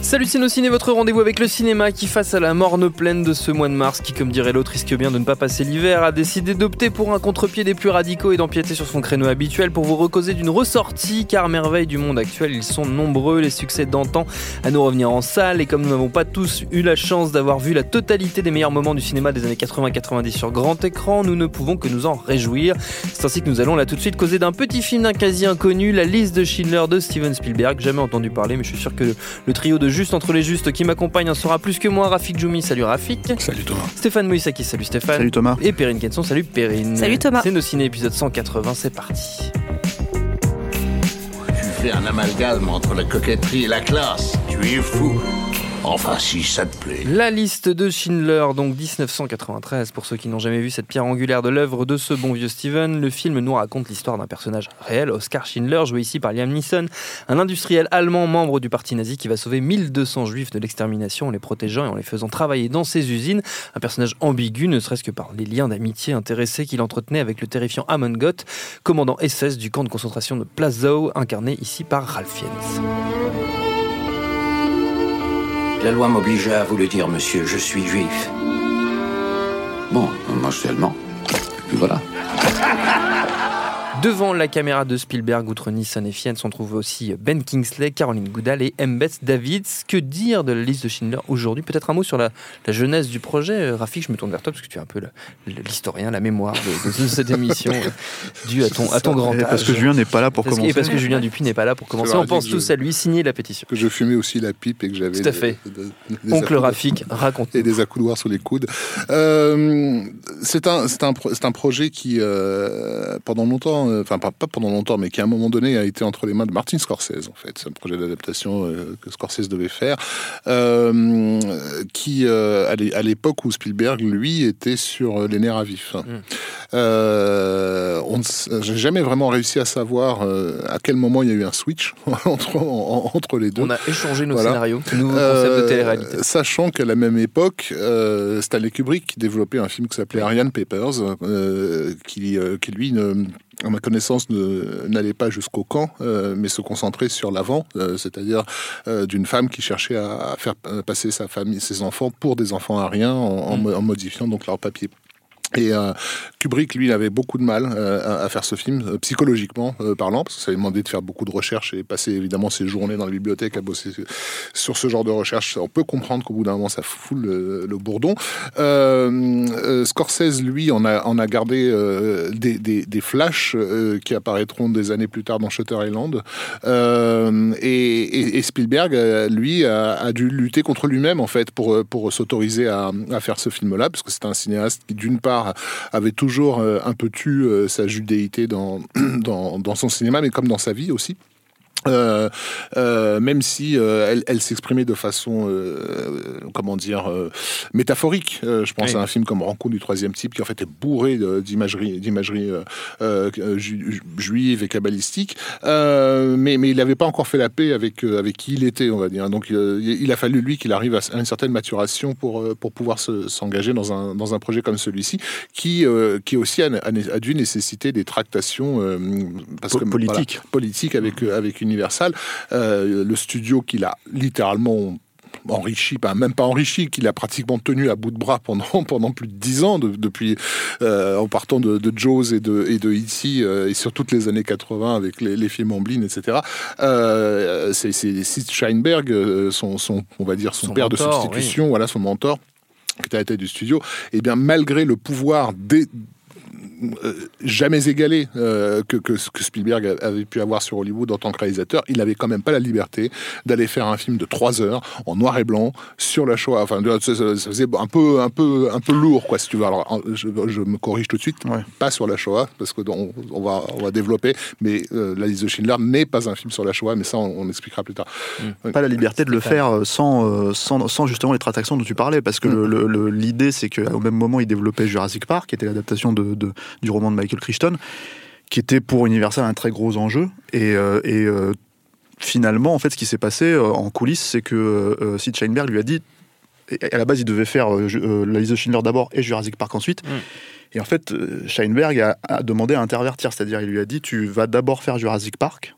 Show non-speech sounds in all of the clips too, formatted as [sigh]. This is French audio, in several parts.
Salut Ciné, votre rendez-vous avec le cinéma qui, face à la morne pleine de ce mois de mars, qui, comme dirait l'autre, risque bien de ne pas passer l'hiver, a décidé d'opter pour un contre-pied des plus radicaux et d'empiéter sur son créneau habituel pour vous recauser d'une ressortie, car merveille du monde actuel, ils sont nombreux, les succès d'antan à nous revenir en salle, et comme nous n'avons pas tous eu la chance d'avoir vu la totalité des meilleurs moments du cinéma des années 80-90 sur grand écran, nous ne pouvons que nous en réjouir. C'est ainsi que nous allons là tout de suite causer d'un petit film d'un quasi inconnu, La liste de Schindler de Steven Spielberg, jamais entendu parler, mais je suis sûr que le trio de Juste entre les Justes qui m'accompagne en sera plus que moi. Rafik Djoumi, salut Rafik. Salut Thomas. Stéphane Moïsaki, salut Stéphane. Salut Thomas. Et Perrine Kenson, salut Perrine. Salut Thomas. C'est nos ciné épisode 180, c'est parti. Tu fais un amalgame entre la coquetterie et la classe. Tu es fou. Enfin, si ça te plaît. La liste de Schindler, donc 1993, pour ceux qui n'ont jamais vu cette pierre angulaire de l'œuvre de ce bon vieux Steven, le film nous raconte l'histoire d'un personnage réel, Oscar Schindler, joué ici par Liam Neeson, un industriel allemand membre du parti nazi qui va sauver 1200 juifs de l'extermination en les protégeant et en les faisant travailler dans ses usines. Un personnage ambigu, ne serait-ce que par les liens d'amitié intéressés qu'il entretenait avec le terrifiant Amon Gott, commandant SS du camp de concentration de Plazau, incarné ici par Ralph Fiennes. La loi m'obligeait à vous le dire, monsieur, je suis juif. Bon, moi je suis allemand. Et voilà. Devant la caméra de Spielberg, outre Nissan et Fiennes, on trouve aussi Ben Kingsley, Caroline Goodall et M. Beth Davids. Que dire de la liste de Schindler aujourd'hui? Peut-être un mot sur la, jeunesse du projet. Euh, Rafik, je me tourne vers toi parce que tu es un peu l'historien, la mémoire de, cette émission, [laughs] euh, due à ton, à ton grand âge. Parce que Julien n'est pas là pour commencer. Et parce que Julien Dupuis n'est pas là pour commencer. On pense tous à lui signer la pétition. Que je fumais aussi la pipe et que j'avais. Tout à fait. Oncle Rafik, raconte. Et des accoudoirs sur les coudes. Euh, c'est un, un, un, projet qui, pendant longtemps, enfin pas pendant longtemps, mais qui à un moment donné a été entre les mains de Martin Scorsese, en fait. C'est un projet d'adaptation euh, que Scorsese devait faire, euh, qui, euh, à l'époque où Spielberg, lui, était sur les nerfs à vif. Mm. on J'ai jamais vraiment réussi à savoir à quel moment il y a eu un switch [laughs] entre, entre les deux. On a échangé nos scénarios, nouveau concept de télé-réalité. Sachant qu'à la même époque, Stanley Kubrick développait un film qui s'appelait Ariane Papers, qui, qui lui ne à ma connaissance, n'allait pas jusqu'au camp, euh, mais se concentrait sur l'avant, euh, c'est-à-dire euh, d'une femme qui cherchait à, faire passer sa famille, ses enfants pour des enfants ariens en, mm. en modifiant donc leur papier. Et euh, Kubrick, lui, avait beaucoup de mal euh, à faire ce film, euh, psychologiquement parlant, parce que ça lui demandait de faire beaucoup de recherches et passer évidemment ses journées dans la bibliothèque à bosser sur ce genre de recherche. On peut comprendre qu'au bout d'un moment, ça fout le, bourdon. Scorsese, lui, on a, gardé des, flashs qui apparaîtront des années plus tard dans Shutter Island. Et, Spielberg, lui, a, a, dû lutter contre lui-même, en fait, pour, pour s'autoriser à, à faire ce film-là, parce que c'est un cinéaste qui, d'une part, avait toujours euh, un peu tu euh, sa judéité dans, [clears throat] dans, son cinéma, mais comme dans sa vie aussi. Euh, euh, même si euh, elle, elle s'exprimait de façon, comment dire, métaphorique. je pense à un film comme Rencontre du troisième type qui en fait est bourré d'imagerie, d'imagerie juive et kabbalistique. mais, mais il n'avait pas encore fait la paix avec avec qui il était, on va dire. Donc il a fallu lui qu'il arrive à une certaine maturation pour pour pouvoir s'engager dans un dans un projet comme celui-ci, qui qui aussi a, a, dû nécessiter des tractations parce que politique politique avec avec une Universal, euh, le studio qu'il a littéralement enrichi, pas, même pas enrichi, qu'il a pratiquement tenu à bout de bras pendant, [laughs] pendant plus de dix ans, depuis euh, en partant de, de Jaws et de, et de E.T. Euh, et sur toutes les années 80 avec les, films Amblin, etc. c'est Sid Sheinberg, son, son, on va dire son, père de substitution, voilà son mentor qui était à la tête du studio, et bien malgré le pouvoir des euh, jamais égalé euh, que, que, que, Spielberg avait pu avoir sur Hollywood en tant que réalisateur, il n'avait quand même pas la liberté d'aller faire un film de trois heures en noir et blanc sur la Shoah. Enfin, ça, faisait un peu, un peu, un peu lourd, quoi, si tu veux. Alors, je, me corrige tout de suite, pas sur la Shoah, parce que on, on va, on va développer. Mais euh, La liste de Schindler n'est pas un film sur la Shoah, mais ça, on, expliquera plus tard. Mm. Pas la liberté de le faire sans, sans, sans, justement les tractations dont tu parlais, parce que mm. l'idée, c'est qu'au même moment, il développait Jurassic Park, qui était l'adaptation de, de du roman de Michael Crichton, qui était pour Universal un très gros enjeu. Et, euh, euh, finalement, en fait, ce qui s'est passé euh, en coulisses, c'est que Sid Sheinberg lui a dit et à la base, il devait faire la liste de Schindler d'abord et Jurassic Park ensuite. Mm. Et en fait, Sheinberg a, a demandé à intervertir, c'est-à-dire il lui a dit tu vas d'abord faire Jurassic Park.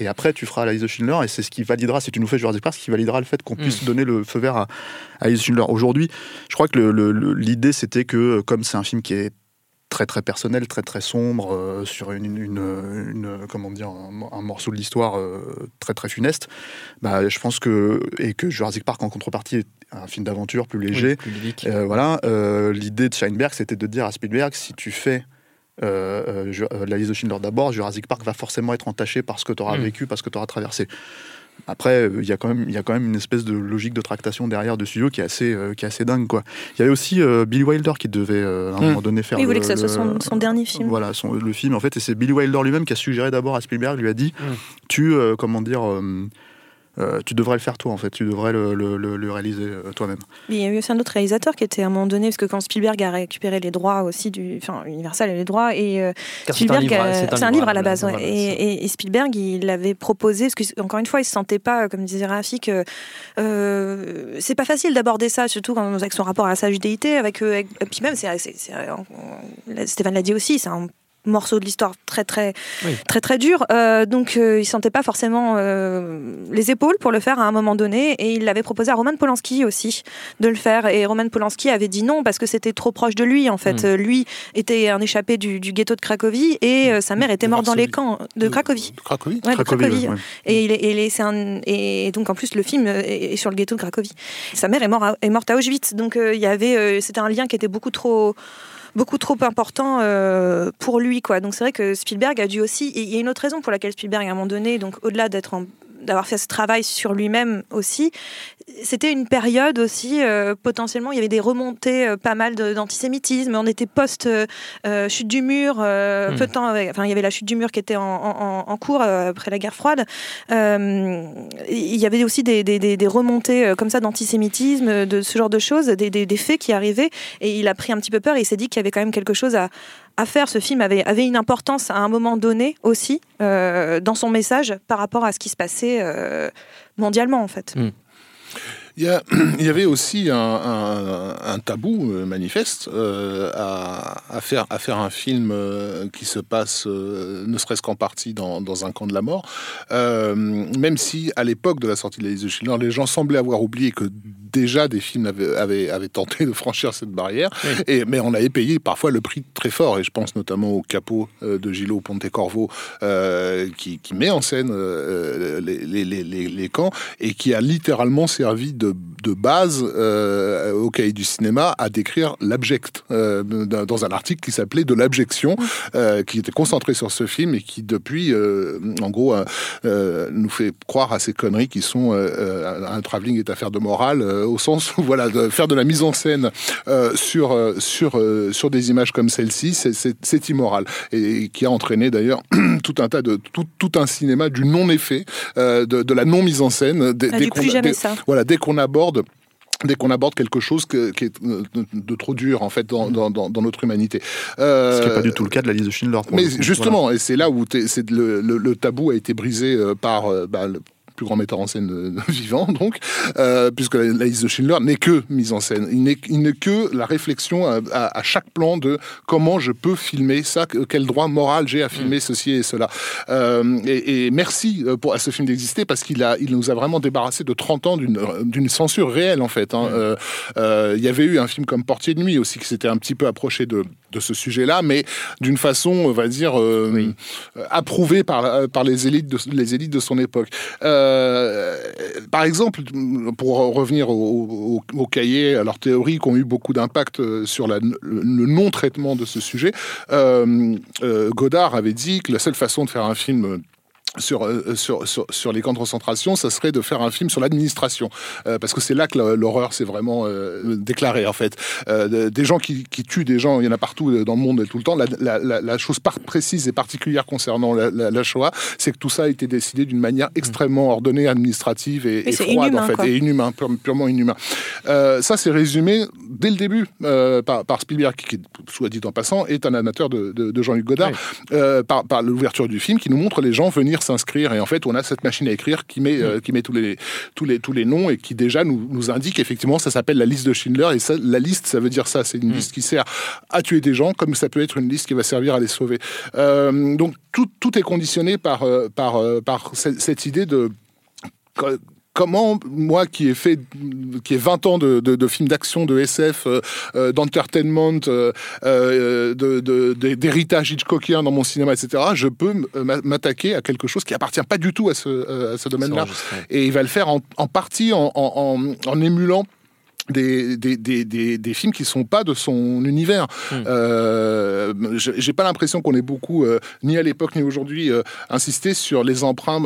Et après, tu feras la liste de Schindler, et c'est ce qui validera, si tu nous fais Jurassic Park, ce qui validera le fait qu'on puisse donner le feu vert à, à Schindler. Aujourd'hui, je crois que l'idée, c'était que, comme c'est un film qui est très très personnel, très très sombre, euh, sur une, une, une- comment dire, un, un morceau de l'histoire euh, très très funeste, bah, je pense que, et que Jurassic Park en contrepartie est un film d'aventure plus léger, Oui, plus lyrique. euh, voilà, l'idée de Scheinberg, c'était de dire à Spielberg, si tu fais la liste de Schindler d'abord, Jurassic Park va forcément être entaché par ce que tu auras Mm. vécu, par ce que tu auras traversé. Après, euh, il y, a quand même- il y a quand même une espèce de logique de tractation derrière de studio qui est assez, euh, qui est assez dingue. Quoi. Il y avait aussi euh, Billy Wilder qui devait euh, à un Mm. moment donné faire. Il voulait que ça soit son, son dernier film. Voilà, son- le film en fait, et c'est Billy Wilder lui-même qui a suggéré d'abord à Spielberg, lui a dit, Mm. tu, euh, comment dire, euh, tu devrais le faire toi en fait, tu devrais le, le- le- le réaliser euh, toi-même. Mais il y a eu aussi un autre réalisateur qui était à un moment donné, parce que quand Spielberg a récupéré les droits aussi du. Enfin, Universal a les droits, et euh, Car c'est un Spielberg, livre, a- c'est un, livre à la base, ouais. et, et- et Spielberg, il l'avait proposé, parce que encore une fois, il se sentait pas, comme disait Rafi, que euh, c'est pas facile d'aborder ça, surtout quand, avec son rapport à sa judéité, avec, avec- et puis même, c'est, c'est- c'est- Stéphane l'a dit aussi, c'est un morceau de l'histoire très très Oui. très très dur Euh, donc euh, il sentait pas forcément euh, les épaules pour le faire à un moment donné et il l'avait proposé à Roman Polanski aussi de le faire et Roman Polanski avait dit non parce que c'était trop proche de lui en fait Mm. Euh, lui était un échappé du, du ghetto de Cracovie et euh, sa mère était morte dans les camps de Cracovie De Cracovie Ouais, de Cracovie, Cracovie. ouais, ouais. et, il est, et il est- c'est un- et donc en plus le film est, sur le ghetto de Cracovie. Sa mère est, mort à- est morte à Auschwitz, donc euh, il y avait, euh, c'était un lien qui était beaucoup trop, beaucoup trop important euh, pour lui, quoi. Donc c'est vrai que Spielberg a dû aussi. Il y a une autre raison pour laquelle Spielberg à un moment donné, donc au-delà d'être en- d'avoir fait ce travail sur lui-même aussi, c'était une période aussi euh, potentiellement il y avait des remontées euh, pas mal d'antisémitisme. On était post euh, du mur, Hmm. peu de temps. Enfin, il y avait la chute du mur qui était en, en- en cours après la guerre froide. Il y avait aussi des, des- des- des remontées comme ça d'antisémitisme, de ce genre de choses, des, des- des faits qui arrivaient. Et il a pris un petit peu peur et il s'est dit qu'il y avait quand même quelque chose à, à faire. Ce film avait, avait une importance à un moment donné aussi euh, dans son message par rapport à ce qui se passait euh, mondialement en fait. Il y, a- [clears throat] il y avait aussi un, un- un tabou euh, manifeste euh, à, à faire, à faire un film euh, qui se passe, euh, ne serait-ce qu'en partie, dans, dans un camp de la mort. Euh, même si, à l'époque de la sortie de la liste de Schindler, les gens semblaient avoir oublié que déjà des films avaient, avaient, avaient tenté de franchir cette barrière. Et, mais on avait payé parfois le prix très fort. Et je pense notamment au capot euh, de Gillo Pontecorvo, euh, qui, qui met en scène euh, les, les, les, les- les camps et qui a littéralement servi de, de base euh, au cahier du cinéma à décrire l'abject dans un article qui s'appelait De l'abjection, qui était concentré sur ce film et qui depuis, en gros, nous fait croire à ces conneries qui sont un travelling est affaire de morale au sens où voilà de faire de la mise en scène euh, sur euh, sur euh, sur des images comme celle-ci, c'est- immoral et, qui a entraîné d'ailleurs [clears throat] tout un tas de tout, tout un cinéma du non effet, euh, de, de la non mise en scène. Dès, Ah, dès qu'on plus a- jamais dès- ça. voilà, dès qu'on aborde dès qu'on aborde quelque chose que- qui est euh, de, trop dur en fait dans, dans, dans- dans notre humanité. Euh, Ce qui n'est pas du tout le cas de la liste de Schindler. mais justement, et c'est là où c'est le, le- le tabou a été brisé euh, par euh, bah, le plus grand metteur en scène [laughs] vivant, donc, euh, puisque la, la liste de Schindler n'est que mise en scène. Il n'est que la réflexion à, à- à chaque plan de comment je peux filmer ça, que- quel droit moral j'ai à filmer ceci et cela. Euh, et, et merci euh, pour, à ce film d'exister parce qu'il a, il nous a vraiment débarrassé de 30 ans d'une censure réelle, en fait. hein. Euh, euh, Il y avait eu un film comme Portier de nuit aussi qui s'était un petit peu approché de, de ce sujet-là, mais d'une façon, on va dire, euh, Oui. euh, approuvée par, la- par les, élites de, les élites de son époque. Euh, par exemple, pour revenir au, au, au cahier, à leurs théories qui ont eu beaucoup d'impact euh, sur la- le, non-traitement de ce sujet, euh, euh, Godard avait dit que la seule façon de faire un film sur, euh, sur, sur, sur les camps de concentration, ça serait de faire un film sur l'administration. Euh, parce que c'est là que l'horreur s'est vraiment euh, déclarée, en fait. Euh, de- des gens qui, qui tuent des gens, il y en a partout euh, dans le monde tout le temps. La, la, la, la chose précise et particulière concernant la, Shoah, c'est que tout ça a été décidé d'une manière extrêmement ordonnée, administrative et, et froide, inhumain, en fait, quoi. et inhumain, pure- purement inhumain. Euh, ça, c'est résumé dès le début euh, par, par, Spielberg, qui, soit dit en passant, est un amateur de, de, Jean-Luc Godard, euh, par, par l'ouverture du film, qui nous montre les gens venir s'inscrire. Et en fait, on a cette machine à écrire qui met, euh, qui met tous, les, tous, les, tous les noms et qui déjà nous, nous indique effectivement, ça s'appelle la liste de Schindler. Et ça, la liste, ça veut dire ça. C'est une mm. liste qui sert à tuer des gens, comme ça peut être une liste qui va servir à les sauver. donc tout, tout, est conditionné par, par, par cette, cette idée de comment moi qui ai fait qui ai 20 ans de, de, de films d'action de SF euh, euh, d'entertainment euh, d'héritage Hitchcockien dans mon cinéma etc je peux m'attaquer à quelque chose qui appartient pas du tout à ce, à ce domaine là et il va le faire en, en partie en, en, en émulant des, des, des, des, films qui sont pas de son univers. Hmm. Euh, J'ai pas l'impression qu'on ait beaucoup, euh, ni à l'époque ni aujourd'hui, euh, insisté sur les emprunts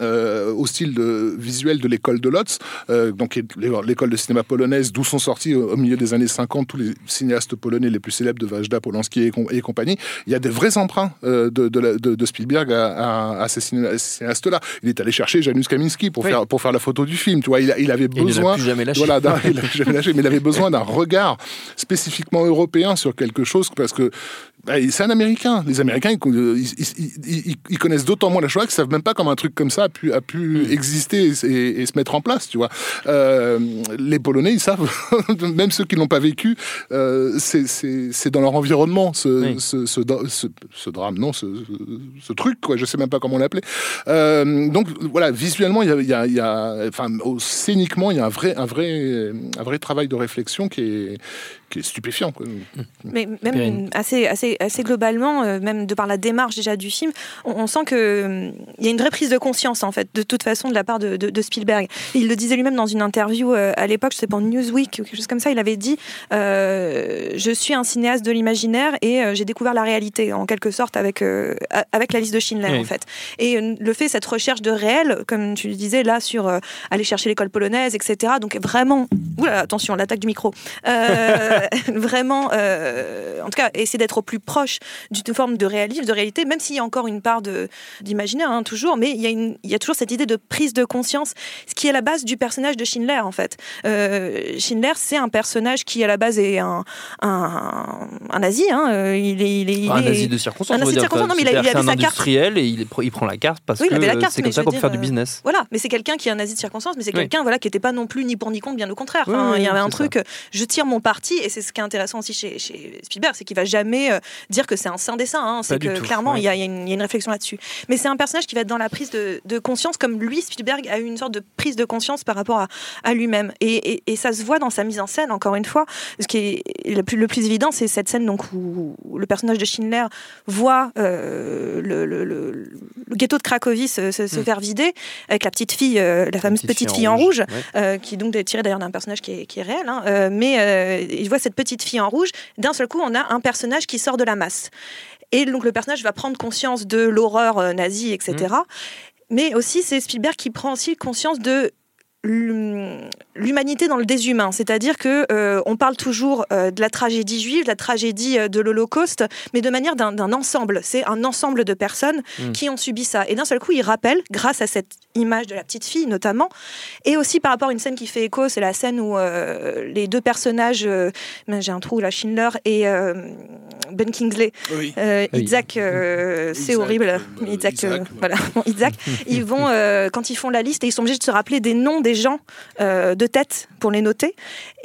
euh, au style de, visuel de l'école de Lotz, donc l'école de cinéma polonaise, d'où sont sortis au, milieu des années 50 tous les cinéastes polonais les plus célèbres de Wajda, Polanski et, et compagnie. Il y a des vrais emprunts de, de, de, Spielberg à, à, ces cinéastes-là. Il est allé chercher Janusz Kaminski pour, faire, pour faire la photo du film. Tu vois, il, il avait besoin. Il jamais lâché. Voilà, [laughs] mais il avait besoin d'un regard spécifiquement européen sur quelque chose parce que c'est un Américain. Les Américains, ils, connaissent d'autant moins la Shoah qu'ils savent même pas comment un truc comme ça a pu, a pu hmm. exister et, se mettre en place, tu vois. Euh, les Polonais, ils savent, [laughs] même ceux qui l'ont pas vécu, euh, c'est dans leur environnement ce, ce, ce, drame, non, ce, truc, quoi. Je sais même pas comment l'appeler. Euh, donc voilà, visuellement, il y a, y a, enfin, scéniquement, il y a un vrai, un vrai, un vrai travail de réflexion qui est qui est stupéfiant. Quoi. Mais même assez, assez, assez globalement, euh, même de par la démarche déjà du film, on, sent qu'il euh, il y a une vraie prise de conscience en fait, de toute façon, de la part de, de, Spielberg. Il le disait lui-même dans une interview euh, à l'époque, je sais pas, Newsweek ou quelque chose comme ça, il avait dit Je suis un cinéaste de l'imaginaire et j'ai découvert la réalité, en quelque sorte, avec, avec la liste de Schindler en fait. Et le fait, cette recherche de réel, comme tu le disais là, sur aller chercher l'école polonaise, etc. Donc vraiment, oula, attention, l'attaque du micro. [laughs] [laughs] vraiment, euh, en tout cas, essayer d'être au plus proche d'une forme de réalisme, de réalité, même s'il y a encore une part d'imaginaire, hein, toujours, mais il y, a une, il y, a toujours cette idée de prise de conscience, ce qui est la base du personnage de Schindler, en fait. Euh, Schindler, c'est un personnage qui, à la base, est un, un, un nazi. Hein, euh, il est, il est, un nazi de circonstance. Un nazi de circonstance, non, mais il, avait sa carte. et il, il, prend la carte parce que c'est comme ça qu'on peut faire du business. Voilà, mais c'est quelqu'un qui est un nazi de circonstance, mais c'est quelqu'un voilà, qui n'était pas non plus ni pour ni contre, bien au contraire. il y avait un truc, je tire mon parti, et c'est ce qui est intéressant aussi chez, Spielberg, c'est qu'il va jamais euh, dire que c'est un saint dessin. Hein. C'est que clairement, il y, a une réflexion là-dessus. Mais c'est un personnage qui va être dans la prise de, conscience, comme lui, Spielberg, a eu une sorte de prise de conscience par rapport à, lui-même. Et, ça se voit dans sa mise en scène, encore une fois. Ce qui est le plus, le plus évident, c'est cette scène donc, où, le personnage de Schindler voit euh, le, ghetto de Cracovie se, mm. faire vider avec la petite fille, euh, la fameuse petite, fille, en rouge, qui donc est tirée d'ailleurs d'un personnage qui est, réel. Hein. mais il voit cette petite fille en rouge d'un seul coup, on a un personnage qui sort de la masse. Et donc le personnage va prendre conscience de l'horreur euh, nazie, etc. Mmh. Mais aussi, c'est Spielberg qui prend aussi conscience de l'humanité dans le déshumain, c'est-à-dire que euh, on parle toujours euh, de la tragédie juive, de la tragédie euh, de l'Holocauste, mais de manière d'un ensemble. C'est un ensemble de personnes mm. qui ont subi ça. Et d'un seul coup, il rappelle, grâce à cette image de la petite fille notamment, et aussi par rapport à une scène qui fait écho, c'est la scène où les deux personnages, j'ai un trou, la Schindler et Ben Kingsley, Isaac, c'est horrible, Isaac, voilà, [laughs] Isaac, ils vont [laughs] quand ils font la liste et ils sont obligés de se rappeler des noms des gens euh, de tête pour les noter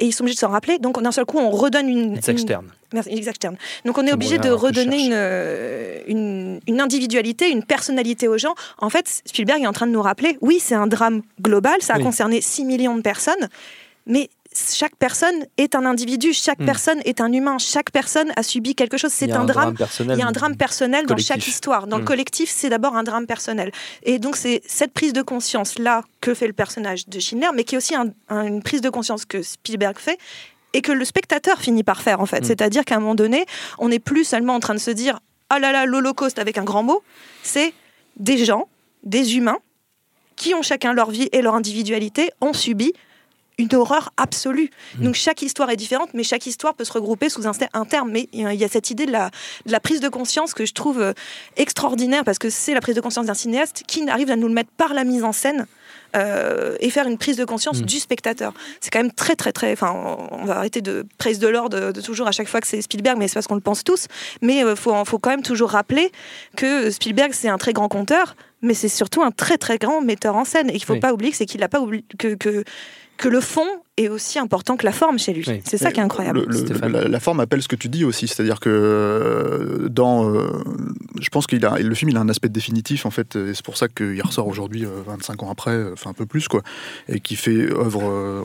et ils sont obligés de s'en rappeler. Donc d'un seul coup, on redonne une. externe. Merci, externe. Donc on est obligé de redonner euh, une, une, individualité, une personnalité aux gens. En fait, Spielberg est en train de nous rappeler, oui, c'est un drame global, ça a concerné 6 millions de personnes, mais chaque personne est un individu, chaque hmm. personne est un humain, chaque personne a subi quelque chose. C'est un, drame. il y a un drame personnel dans chaque histoire. Dans le hmm. collectif, c'est d'abord un drame personnel. Et donc, c'est cette prise de conscience-là que fait le personnage de Schindler, mais qui est aussi une prise de conscience que Spielberg fait et que le spectateur finit par faire, en fait. Hmm. C'est-à-dire qu'à un moment donné, on n'est plus seulement en train de se dire oh là là, l'Holocauste avec un grand mot. C'est des gens, des humains, qui ont chacun leur vie et leur individualité, ont subi une horreur absolue. Mmh. Donc chaque histoire est différente, mais chaque histoire peut se regrouper sous un, terme. Mais il y a cette idée de la, de la, prise de conscience que je trouve euh, extraordinaire, parce que c'est la prise de conscience d'un cinéaste qui arrive à nous le mettre par la mise en scène euh, et faire une prise de conscience Mm. du spectateur. C'est quand même très, très, très. Enfin, on va arrêter de praise de l'ordre de, de toujours à chaque fois que c'est Spielberg, mais c'est parce qu'on le pense tous. Mais il faut, faut quand même toujours rappeler que Spielberg, c'est un très grand conteur, mais c'est surtout un très, très grand metteur en scène. Et il ne faut Oui. pas oublier que c'est qu'il n'a pas oublié que, que, que le fond est aussi important que la forme chez lui. Oui. C'est ça qui est incroyable. Le- le- Stéphane. la, la forme appelle ce que tu dis aussi, c'est-à-dire que euh, dans, euh, je pense qu'il a le film il a un aspect définitif en fait, et c'est pour ça qu'il ressort aujourd'hui euh, 25 ans après, euh, enfin un peu plus quoi, et qui fait œuvre euh,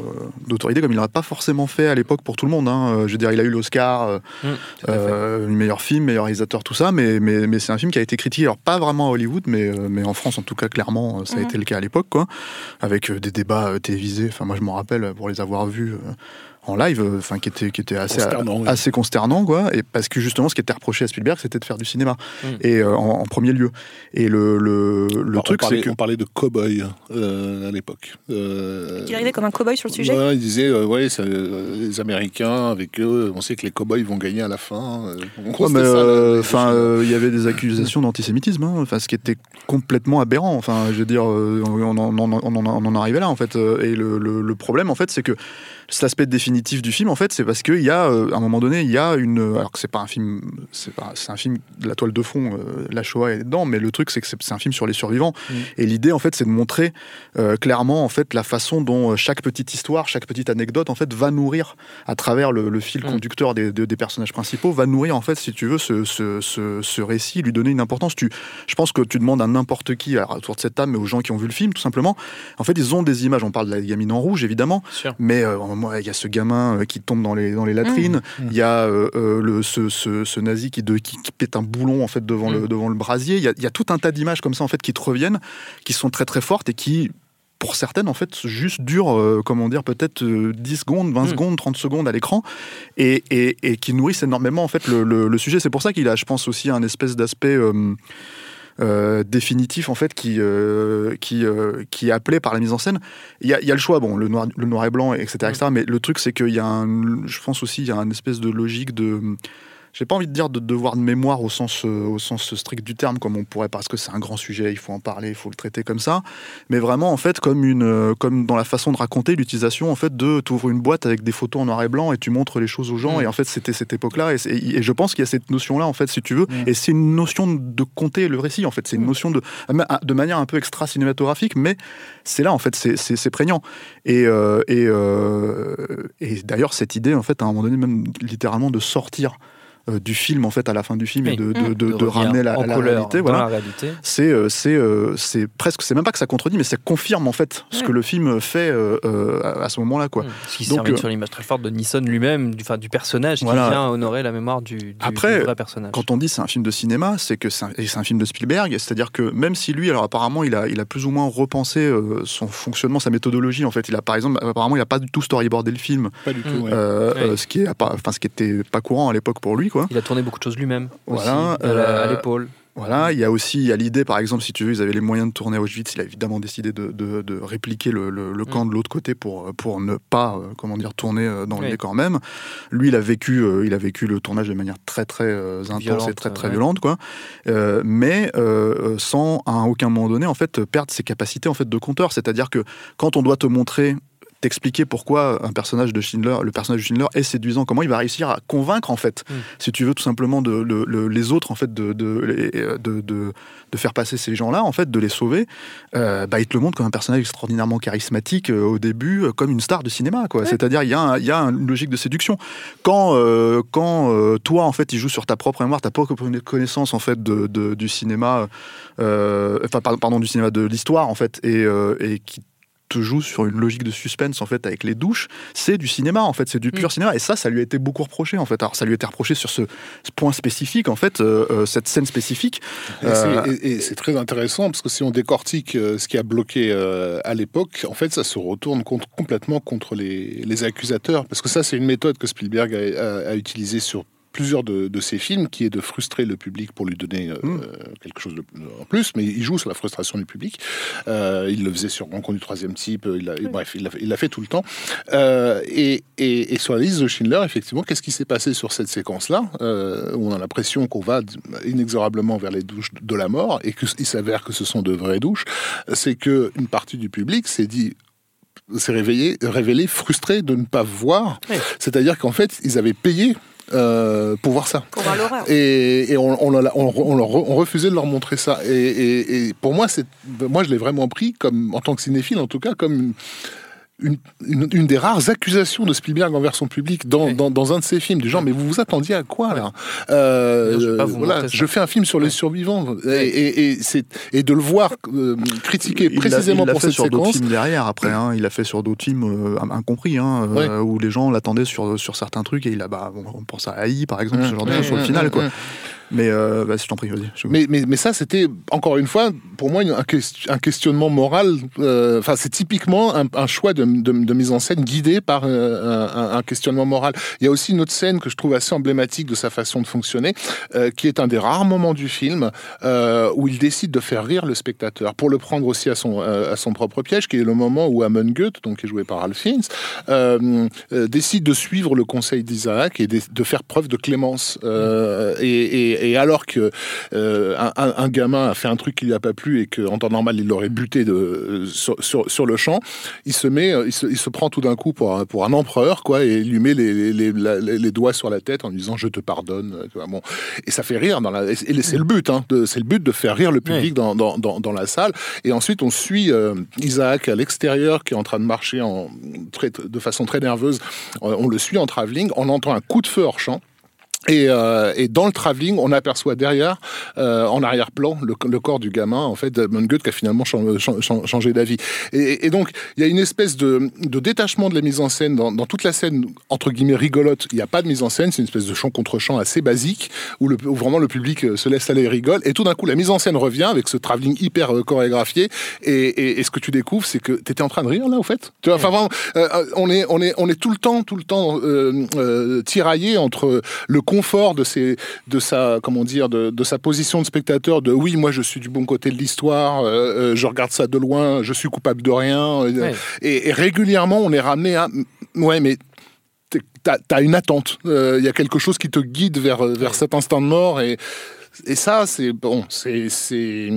d'autorité comme il n'aurait pas forcément fait à l'époque pour tout le monde. hein. Je veux dire, il a eu l'Oscar, euh, Mmh, euh, meilleur film, meilleur réalisateur, tout ça, mais, mais, mais c'est un film qui a été critiqué, alors pas vraiment à Hollywood, mais, mais en France en tout cas clairement, ça a Mhm. été le cas à l'époque, quoi, avec des débats télévisés. Enfin moi je m'en rappelle pour les avoir vus. En live, euh, enfin qui était qui était assez Consternant, oui. assez consternant quoi, et parce que justement ce qui était reproché à Spielberg c'était de faire du cinéma Mm. et euh, en, en premier lieu. Et le le, le Alors, truc c'est que on parlait de cow-boy euh, à l'époque. Euh, Il arrivait comme un cow-boy sur le sujet. Ouais, il disait, euh, ouais, euh, les Américains, avec eux, on sait que les cow-boys vont gagner à la fin. euh, Ouais, euh, enfin, euh, il y avait des accusations d'antisémitisme, hein, enfin, ce qui était complètement aberrant. Enfin, je veux dire, euh, on, en- on en- on en- on en arrivait là, en fait. Et le, le- le problème, en fait, c'est que cet aspect définitif du film, en fait, c'est parce qu'il y a, euh, à un moment donné, il y a une. Alors que c'est pas un film, c'est pas, c'est un film de la toile de fond. euh, la Shoah est dedans, mais le truc, c'est que c'est c'est un film sur les survivants. Mm. Et l'idée, en fait, c'est de montrer euh, clairement, en fait, la façon dont euh, chaque petite histoire, chaque petite anecdote, en fait, va nourrir à travers le, le fil Mm. conducteur des, des- des personnages principaux, va nourrir, en fait, si tu veux, ce, ce, ce, ce récit, lui donner une importance. Tu, je pense que tu demandes à n'importe qui, alors, autour de cette table, mais aux gens qui ont vu le film, tout simplement. En fait, ils ont des images. On parle de la gamine en rouge, évidemment. Sûr. Mais euh, moi, il y a ce gamin euh, qui tombe dans les, dans les latrines. Mmh. Il y a euh, euh, le, ce, ce, ce nazi qui, de, qui, qui pète un boulon en fait devant, Mmh. le, devant le brasier. Il y, a, il y a tout un tas d'images comme ça en fait qui te reviennent, qui sont très très fortes et qui pour certaines, en fait, juste durent, euh, comment dire, peut-être euh, 10 secondes, 20 Mm. secondes, 30 secondes à l'écran, et, et, et qui nourrissent énormément, en fait, le, le- le sujet. C'est pour ça qu'il a, je pense, aussi un espèce d'aspect euh, euh, définitif, en fait, qui, euh, qui, euh, qui est appelé par la mise en scène. Il y a, y a le choix, bon, le noir, le noir et blanc, etc., etc., mais le truc, c'est qu'il y a un, je pense aussi, il y a une espèce de logique de j'ai pas envie de dire de devoir de mémoire au sens, euh, au sens strict du terme, comme on pourrait, parce que c'est un grand sujet, il faut en parler, il faut le traiter comme ça, mais vraiment en fait comme une, euh, comme dans la façon de raconter l'utilisation en fait de, tu ouvres une boîte avec des photos en noir et blanc et tu montres les choses aux gens, Mm. et en fait c'était cette époque-là, et, je pense qu'il y a cette notion-là en fait, si tu veux, Mm. et c'est une notion de compter le récit en fait, c'est une Mm. notion de, de manière un peu extra cinématographique, mais c'est là en fait, c'est- prégnant, et, euh, et, euh, et d'ailleurs cette idée en fait à un moment donné même littéralement de sortir du film en fait à la fin du film et de, de, Mm. de- de revenir ramener la, réalité voilà la réalité. c'est euh, c'est euh, c'est presque c'est même pas que ça contredit mais ça confirme en fait ce Ouais. que le film fait euh, euh, à à ce moment là quoi Mm. Ce qui se Donc, euh, sur l'image très forte de Nissan lui-même, du, enfin, du personnage Voilà. qui vient honorer la mémoire du, du, Après, du vrai personnage. quand on dit c'est un film de cinéma c'est que c'est un, un film de Spielberg c'est à dire que même si lui alors apparemment il a il a plus ou moins repensé euh, son fonctionnement sa méthodologie en fait il a par exemple apparemment il a pas du tout storyboardé le film Pas du tout, ouais. euh, Ouais. euh, ce qui est pas enfin ce qui était pas courant à l'époque pour lui quoi Il a tourné beaucoup de choses lui-même. Voilà, aussi, à euh, l'épaule. Voilà, il y a aussi il y a l'idée, par exemple, si tu veux, ils avaient les moyens de tourner à Auschwitz, il a évidemment décidé de, de- de répliquer le, le- le camp de l'autre côté pour, pour ne pas, euh, comment dire, tourner euh, dans le décor même. Lui, il a vécu, euh, il a vécu le tournage de manière très très euh, intense et très très ouais. violente, quoi. Mais sans à aucun moment donné, en fait, perdre ses capacités en fait de conteur. C'est-à-dire que quand on doit te montrer t'expliquer pourquoi un personnage de Schindler, le personnage de Schindler est séduisant, comment il va réussir à convaincre en fait, Mm. si tu veux tout simplement de, le- le- les autres en fait de, de, faire passer ces gens-là en fait, de les sauver, euh, bah, il te le montre comme un personnage extraordinairement charismatique euh, au début, euh, comme une star de cinéma quoi. C'est-à-dire il y, un- y a une logique de séduction. Quand quand toi en fait il joue sur ta propre mémoire, ta propre connaissance en fait du cinéma, enfin pardon, pardon, du cinéma de l'histoire en fait et, et qui te joue sur une logique de suspense en fait avec les douches, c'est du cinéma en fait, c'est du pur Mm. cinéma et ça ça lui a été beaucoup reproché en fait. Alors ça lui a été reproché sur ce, ce point spécifique en fait, euh, euh, cette scène spécifique. Et Euh, c'est- Et, c'est très intéressant parce que si on décortique euh, ce qui a bloqué euh, à l'époque, en fait, ça se retourne contre- complètement contre les, les accusateurs. Parce que ça, c'est une méthode que Spielberg a, a, a utilisée sur plusieurs de, de ses films, qui est de frustrer le public pour lui donner euh, Mm. quelque chose de, en plus, mais il joue sur la frustration du public. Euh, il le faisait sur Rencontre du troisième type, il a- bref, il l'a fait, tout le temps. Euh, et, et- et sur la liste de Schindler, effectivement, qu'est-ce qui s'est passé sur cette séquence-là euh, où on a l'impression qu'on va inexorablement vers les douches de la mort et qu'il s'avère que ce sont de vraies douches, c'est que une partie du public s'est dit s'est réveillé, révélé frustré de ne pas voir. C'est-à-dire qu'en fait, ils avaient payé euh, pour voir ça. Pour voir l'horreur. Et, et on, refusait de leur montrer ça. Et, et- et pour moi, c'est, moi, je l'ai vraiment pris comme, en tant que cinéphile, en tout cas, comme une, une, des rares accusations de Spielberg envers son public dans, dans, dans un de ses films. Du genre, mais vous vous attendiez à quoi là Euh, Non, je Voilà, je fais un film sur les survivants et, et, et c'est et de le voir euh, critiquer Il l'a- précisément il l'a pour fait cette sur d'autres séquence. films derrière après hein. il a fait sur d'autres films euh, incompris hein, euh, Ouais. où les gens l'attendaient sur, sur certains trucs et il a bah on pense à AI par exemple ce genre de choses sur le final quoi. Mais euh, bah, je t'en prie vas-y Mais, mais, mais ça, c'était encore une fois, pour moi, un, ques- un questionnement moral. euh, Enfin, c'est typiquement un, choix de, mise en scène guidé par euh, un, questionnement moral. Il y a aussi une autre scène que je trouve assez emblématique de sa façon de fonctionner, euh, qui est un des rares moments du film où il décide de faire rire le spectateur, pour le prendre aussi à son, à son propre piège, qui est le moment où Amon Goeth, donc qui est joué par Ralph Fiennes, décide de suivre le conseil d'Isaac et de, faire preuve de clémence. Et- et alors que euh, un, un- un gamin a fait un truc qui lui a pas plu et qu'en temps normal il l'aurait buté de, sur, sur, sur le champ, il se met, il se, il se prend tout d'un coup pour un, pour un empereur quoi et il lui met les, les, les, la- les- les doigts sur la tête en lui disant je te pardonne. Vois, Bon, et ça fait rire dans la, et c'est le but, hein, de- c'est le but de faire rire le public dans, dans, dans, dans la salle. Et ensuite on suit euh, Isaac à l'extérieur qui est en train de marcher en, très, de façon très nerveuse. Euh, On le suit en travelling, on entend un coup de feu hors champ. Et, euh, et dans le travelling, on aperçoit derrière, euh, en arrière-plan, le, le corps du gamin, en fait, Edmund Goethe, qui a finalement chan- chan- chan- changé d'avis. Et, et donc, il y a une espèce de, de détachement de la mise en scène dans, dans toute la scène, entre guillemets, rigolote. Il n'y a pas de mise en scène, c'est une espèce de chant contre chant assez basique, où, le, où vraiment le public euh, se laisse aller et rigole. Et tout d'un coup, la mise en scène revient avec ce travelling hyper chorégraphié. Et, ce que tu découvres, c'est que tu étais en train de rire, là, au fait. Tu vois, enfin, vraiment, euh, on, est, on, est, on est tout le temps, tout le temps tiraillé entre le confort de, ses, de, sa, comment dire, de, de sa position de spectateur, de oui, moi je suis du bon côté de l'histoire, euh, euh, je regarde ça de loin, je suis coupable de rien. euh, Ouais. et, et régulièrement, on est ramené à ouais, mais t'as as une attente. Euh, Il y a quelque chose qui te guide vers, vers cet instant de mort et et ça, c'est bon, c'est c'est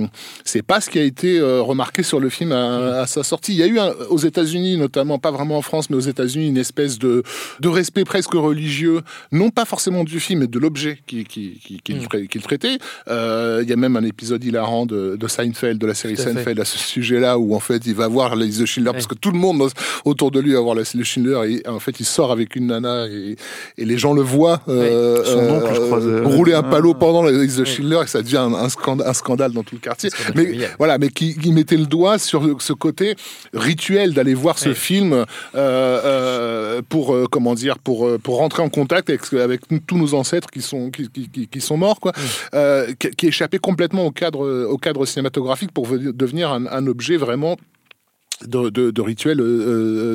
c'est pas ce qui a été euh, remarqué sur le film à, à sa sortie. Il y a eu un- aux États-Unis, notamment pas vraiment en France, mais aux États-Unis, une espèce de de respect presque religieux, non pas forcément du film, mais de l'objet qui qui qui, Mm. tra- qui le traitait. Euh, il y a même un épisode hilarant de, de Seinfeld, de la série. Seinfeld à ce sujet-là, où en fait il va voir la liste de Schindler Ouais. parce que tout le monde autour de lui va voir la liste de Schindler et en fait il sort avec une nana et, et les gens le voient euh, oncle, crois, rouler un Ah. palo pendant la liste de Schindler et ça devient un, un scandale, un scandale dans tout le quartier. Mais familial. voilà, mais qui, qui mettait le doigt sur ce côté rituel d'aller voir ce film euh, euh, pour euh, comment dire pour pour rentrer en contact avec avec tous nos ancêtres qui sont qui, qui, qui- qui sont morts quoi, qui, échappait complètement au cadre au cadre cinématographique pour venir- devenir un, un objet vraiment de, de, de rituels euh,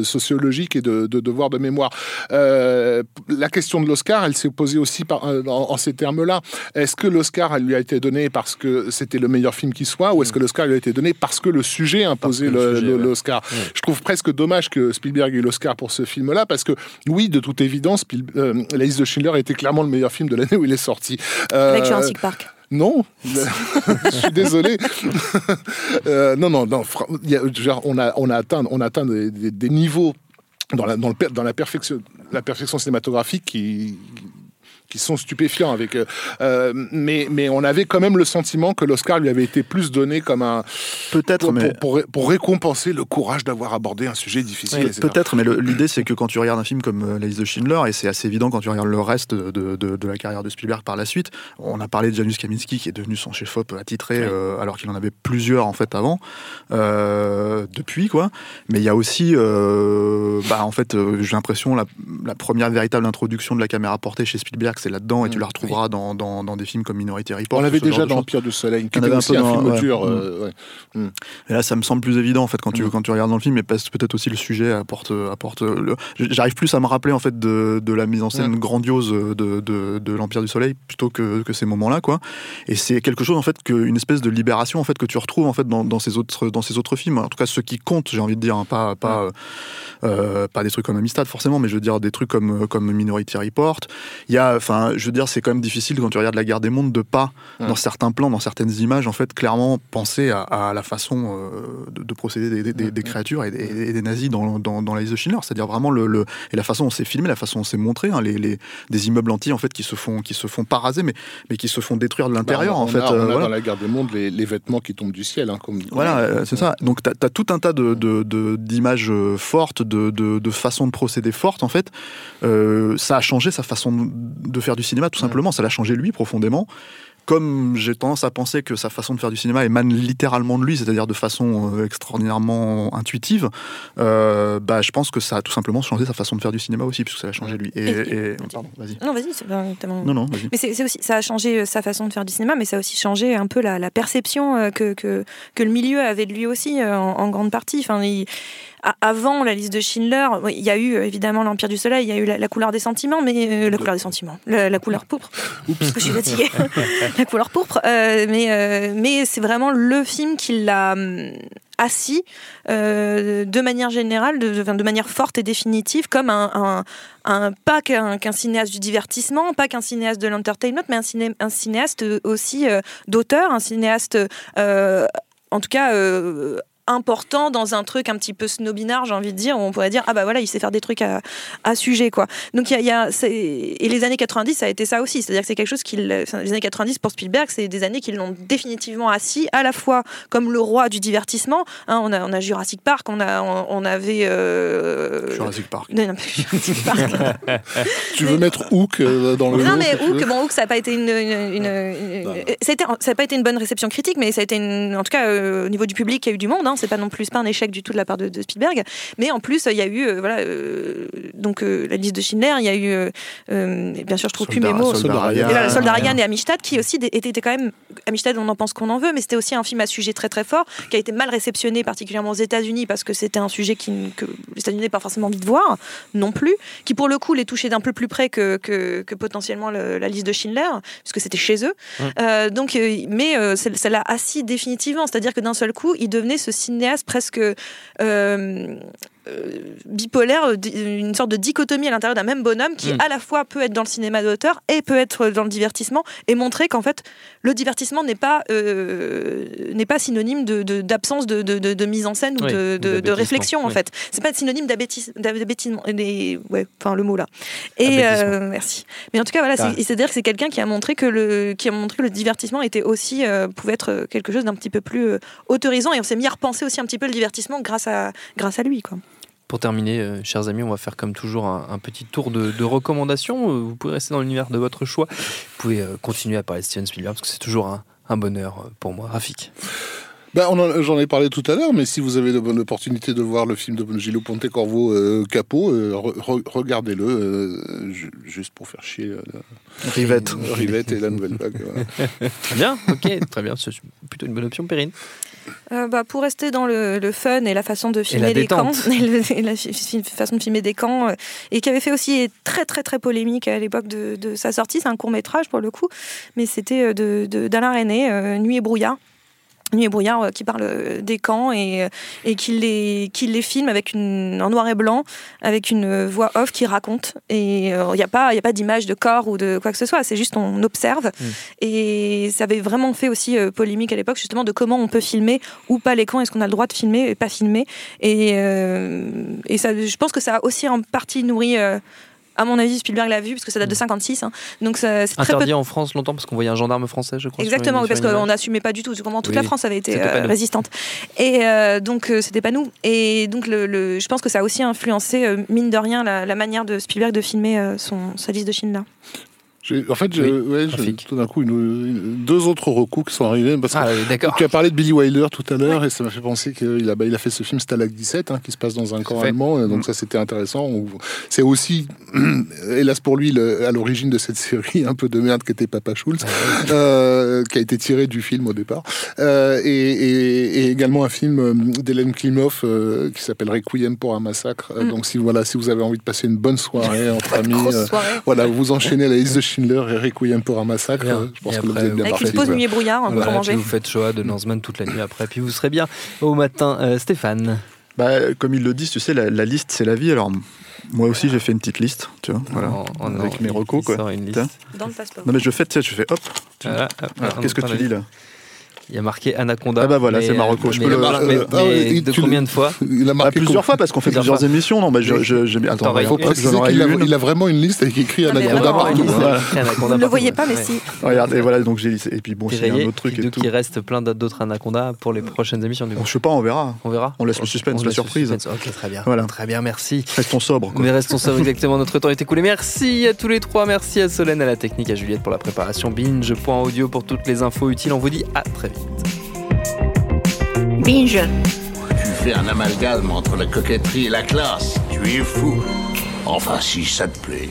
euh, sociologiques et de, de devoirs de mémoire. Euh, la question de l'Oscar, elle s'est posée aussi par, en, en ces termes-là. Est-ce que l'Oscar elle lui a été donné parce que c'était le meilleur film qui soit, ou est-ce que l'Oscar lui a été donné parce que le sujet imposait Mm. ouais. l'Oscar? Je trouve presque dommage que Spielberg ait eu l'Oscar pour ce film-là, parce que oui, de toute évidence, Spiel- euh, La liste de Schindler était clairement le meilleur film de l'année où il est sorti. Euh, Avec Jurassic Park. Non, je suis désolé. [laughs] Euh, non, non, non. y a- on a, atteint, on a atteint des, niveaux dans la, dans le, dans la perfection, la perfection cinématographique qui qui sont stupéfiants avec euh, euh, mais mais on avait quand même le sentiment que l'Oscar lui avait été plus donné comme un peut-être pour, mais pour, pour, pour récompenser le courage d'avoir abordé un sujet difficile. Peut-être, mais l'idée c'est que quand tu regardes un film comme euh, La liste de Schindler, et c'est assez évident quand tu regardes le reste de, de- de- de la carrière de Spielberg par la suite, on a parlé de Janusz Kaminski qui est devenu son chef-op attitré, euh, alors qu'il en avait plusieurs en fait avant, euh, depuis quoi. Mais il y a aussi, bah, en fait, j'ai l'impression la, la première véritable introduction de la caméra portée chez Spielberg, c'est là-dedans, et tu Mm, la retrouveras dans, dans, dans des films comme Minority Report. On l'avait déjà de dans. Empire du Soleil, qui était un aussi peu un dans- film ouais. dur. Mm. euh, ouais. Et là, ça me semble plus évident en fait quand tu, Mm. quand tu regardes dans le film, mais peut-être aussi le sujet apporte, apporte. le- J'arrive plus à me rappeler en fait de, de la mise en scène Mm. grandiose de, de, de l'Empire du Soleil plutôt que, que ces moments-là, quoi. Et c'est quelque chose en fait que une espèce de libération en fait que tu retrouves en fait dans, dans ces autres dans ces autres films. En tout cas, ceux qui comptent, j'ai envie de dire, hein, pas pas euh, euh, pas des trucs comme Amistad forcément, mais je veux dire des trucs comme comme Minority Report. Il y a, enfin, je veux dire, c'est quand même difficile quand tu regardes la Guerre des Mondes de pas dans certains plans, dans certaines images, en fait, clairement penser à, à la façon euh, de, de procéder des, des- des- des créatures et des, et des nazis dans, dans, dans de Schindler. C'est-à-dire vraiment le, le- et la façon dont c'est filmé, la façon dont c'est montré, hein, les, les- des immeubles entiers en fait qui se font qui se font pas raser, mais mais qui se font détruire de l'intérieur Bah, en fait. a, on euh, a voilà. dans la guerre des mondes les, les vêtements qui tombent du ciel. Hein, comme, Voilà, euh, c'est ça. Donc, tu as, tout un tas de- d'images euh, fortes, de, de, de façons de procéder fortes, en fait. Euh, ça a changé sa façon de de faire du cinéma, tout simplement. Ça l'a changé lui profondément. Comme j'ai tendance à penser que sa façon de faire du cinéma émane littéralement de lui, c'est-à-dire de façon euh, extraordinairement intuitive, euh, bah, je pense que ça a tout simplement changé sa façon de faire du cinéma aussi, puisque ça l'a changé lui. Et, Et- et- pardon, vas-y. Non, vas-y, c'est pas Non, non, vas-y. Mais c'est c'est aussi, ça a changé euh, sa façon de faire du cinéma, mais ça a aussi changé un peu la, la perception que, que, que le milieu avait de lui aussi, en, en grande partie. Enfin, il- avant la liste de Schindler, il y a eu euh, évidemment l'Empire du Soleil, il y a eu la, la couleur des sentiments, mais euh, la couleur des sentiments, la, la couleur pourpre. Parce que je suis fatiguée. [laughs] la couleur pourpre. euh, mais euh, mais c'est vraiment le film qui l'a hum, assis de manière générale, de, de, de manière forte et définitive, comme un, un, un- pas qu'un cinéaste du divertissement, pas qu'un cinéaste de l'entertainment, mais un, ciné- un cinéaste aussi d'auteur, un cinéaste, en tout cas. euh, important dans un truc un petit peu snobinard j'ai envie de dire où on pourrait dire ah bah voilà il sait faire des trucs à, à sujet quoi donc il y a, y et les années 90 ça a été ça aussi c'est à dire que c'est quelque chose qu'il les années 90 pour Spielberg c'est des années qui l'ont définitivement assis à la fois comme le roi du divertissement hein, on a on a Jurassic Park on a on, on avait euh, Jurassic Park. non, non, Jurassic Park. [laughs] Tu veux mettre Hook euh, dans le Non mais Hook, bon Hook ça n'a pas été une, une- une- une- Bah. ça a été- ça a pas été une bonne réception critique, mais ça a été une- en tout cas euh, au niveau du public, il y a eu du monde. Hein, c'est pas non plus pas un échec du tout de la part de, de Spielberg, mais en plus il y a eu euh, voilà euh, donc euh, la liste de Schindler, il y a eu bien sûr je trouve plus mes mots. Soldat Ryan. Et Amistad, qui aussi était quand même. Amistad, on en pense qu'on en veut, mais c'était aussi un film à sujet très très fort, qui a été mal réceptionné, particulièrement aux États-Unis, parce que c'était un sujet qui, que les États-Unis n'avaient pas forcément envie de voir, non plus, qui pour le coup les touchait d'un peu plus près que, que, que potentiellement le- la liste de Schindler, puisque c'était chez eux. Euh, donc, mais euh, l'a assis définitivement, c'est-à-dire que d'un seul coup, il devenait ce cinéaste presque. euh, euh, bipolaire, euh, di- une sorte de dichotomie à l'intérieur d'un même bonhomme qui Mm. à la fois peut être dans le cinéma d'auteur et peut être dans le divertissement et montrer qu'en fait le divertissement n'est pas euh, n'est pas synonyme d'absence de, de, de- de mise en scène ou Oui, de, réflexion en fait. C'est pas synonyme d'abêtis- d'abêtissement ouais enfin le mot là. Et euh, merci. Mais en tout cas voilà Ah. c'est à dire que c'est quelqu'un qui a montré que le qui a montré que le divertissement était aussi euh, pouvait être quelque chose d'un petit peu plus euh, autorisant et on s'est mis à repenser aussi un petit peu le divertissement grâce à grâce à lui quoi Pour terminer, euh, chers amis, on va faire comme toujours un, petit tour de, recommandations. Euh, Vous pouvez rester dans l'univers de votre choix. Vous pouvez euh, continuer à parler de Steven Spielberg parce que c'est toujours un, un bonheur pour moi. Rafik. Ben, J'en ai parlé tout à l'heure, mais si vous avez de bonnes opportunités de voir le film de Gillo Pontecorvo euh, Capot, euh, re- re- regardez-le, euh, ju- juste pour faire chier euh, Rivette. [laughs] Rivette et la nouvelle vague. voilà. Très bien, ok, très bien. C'est plutôt une bonne option, Perrine. Euh, bah, pour rester dans le, le fun et la façon de filmer les camps, détente. [laughs] et, le- et la façon de filmer des camps, euh, et qui avait fait aussi est très très très polémique à l'époque de, de sa sortie. C'est un court métrage pour le coup, mais c'était euh, de de- d'Alain René, euh, Nuit et brouillard. Nuit et brouillard euh, qui parle euh, des camps et, euh, et qui, les, qui les filme avec une, en noir et blanc, avec une euh, voix off qui raconte. Et il n'y a pas, y a pas d'image de corps ou de quoi que ce soit, c'est juste on observe. Et ça avait vraiment fait aussi euh, polémique à l'époque, justement, de comment on peut filmer ou pas les camps, est-ce qu'on a le droit de filmer et pas filmer? Et, euh, et ça, je pense que ça a aussi en partie nourri. À mon avis, Spielberg l'a vu, parce que ça date de 56. hein. Donc, c'est très peu Interdit en France longtemps parce qu'on voyait un gendarme français, je crois. Exactement, une- parce qu'on n'assumait pas du tout. Comment toute Oui, la France avait été euh, résistante. Et euh, donc, euh, c'était pas nous. Et donc, le, le- je pense que ça a aussi influencé, euh, mine de rien, la, la manière de Spielberg de filmer son, sa liste de Schindler. En fait, Oui, ouais, tout d'un coup, une- une- deux autres recos qui sont arrivés. Parce Ah, d'accord. tu as parlé de Billy Wilder tout à l'heure et ça m'a fait penser qu'il a, bah, il a fait ce film Stalag 17 hein, qui se passe dans un camp allemand. et Donc ça, c'était intéressant. C'est aussi, [clears throat] hélas pour lui, le- à l'origine de cette [laughs] série un peu de merde qu'était Papa Schultz, Ah euh, qui a été tiré du film au départ. Euh, et, et- et également un film euh, d'Hélène Klimov euh, qui s'appelle Requiem pour un massacre. Euh, Donc si, voilà, si vous avez envie de passer une bonne soirée [laughs] entre amis, soirée. voilà, vous enchaînez la liste de Schindler et Requiem pour un massacre. Bien. Je pense Et que vous êtes bien Avec une pause nuit brouillard Voilà, pour puis manger. vous faites Shoah de Lanzmann toute la nuit après, puis vous serez bien au matin. Euh, Stéphane, Bah, comme ils le disent, tu sais, la, la liste, c'est la vie. Alors, moi aussi, j'ai fait une petite liste, tu vois, voilà, avec mes recos, quoi. une liste. Dans le passeport. Non, mais je fais, tu sais, je fais hop. Voilà, hop, Alors, on Qu'est-ce que tu dis là? Il y a marqué Anaconda. Ah bah voilà, mais, c'est Marocco, je mais- peux le- mais- Ah, mais de tu- combien de fois Il a Ah, marqué plusieurs fois parce qu'on fait Plusieurs fois. émissions. Non, bah, je, je, j'ai mis- attends, il faut il- pas que j'en Il aurais a, une. il a vraiment une liste avec écrit Ah, mais Anaconda partout. Écrit Vous ne le voyez pas, mais si. Regarde, et voilà, donc j'ai et puis bon, a un autre truc et donc tout. il reste plein d'autres Anaconda pour les prochaines émissions je sais pas, on verra. On verra. On laisse le suspense, la surprise. Ok, très bien. Voilà. Très bien, merci. Restons sobres. Mais restons ça exactement, notre temps est écoulé. Merci à tous les trois, merci à Solène, à la technique, à Juliette pour la préparation, binge.audio pour toutes les infos utiles. On vous dit à très vite. Binge. Tu fais un amalgame entre la coquetterie et la classe. Tu es fou. Enfin, si ça te plaît.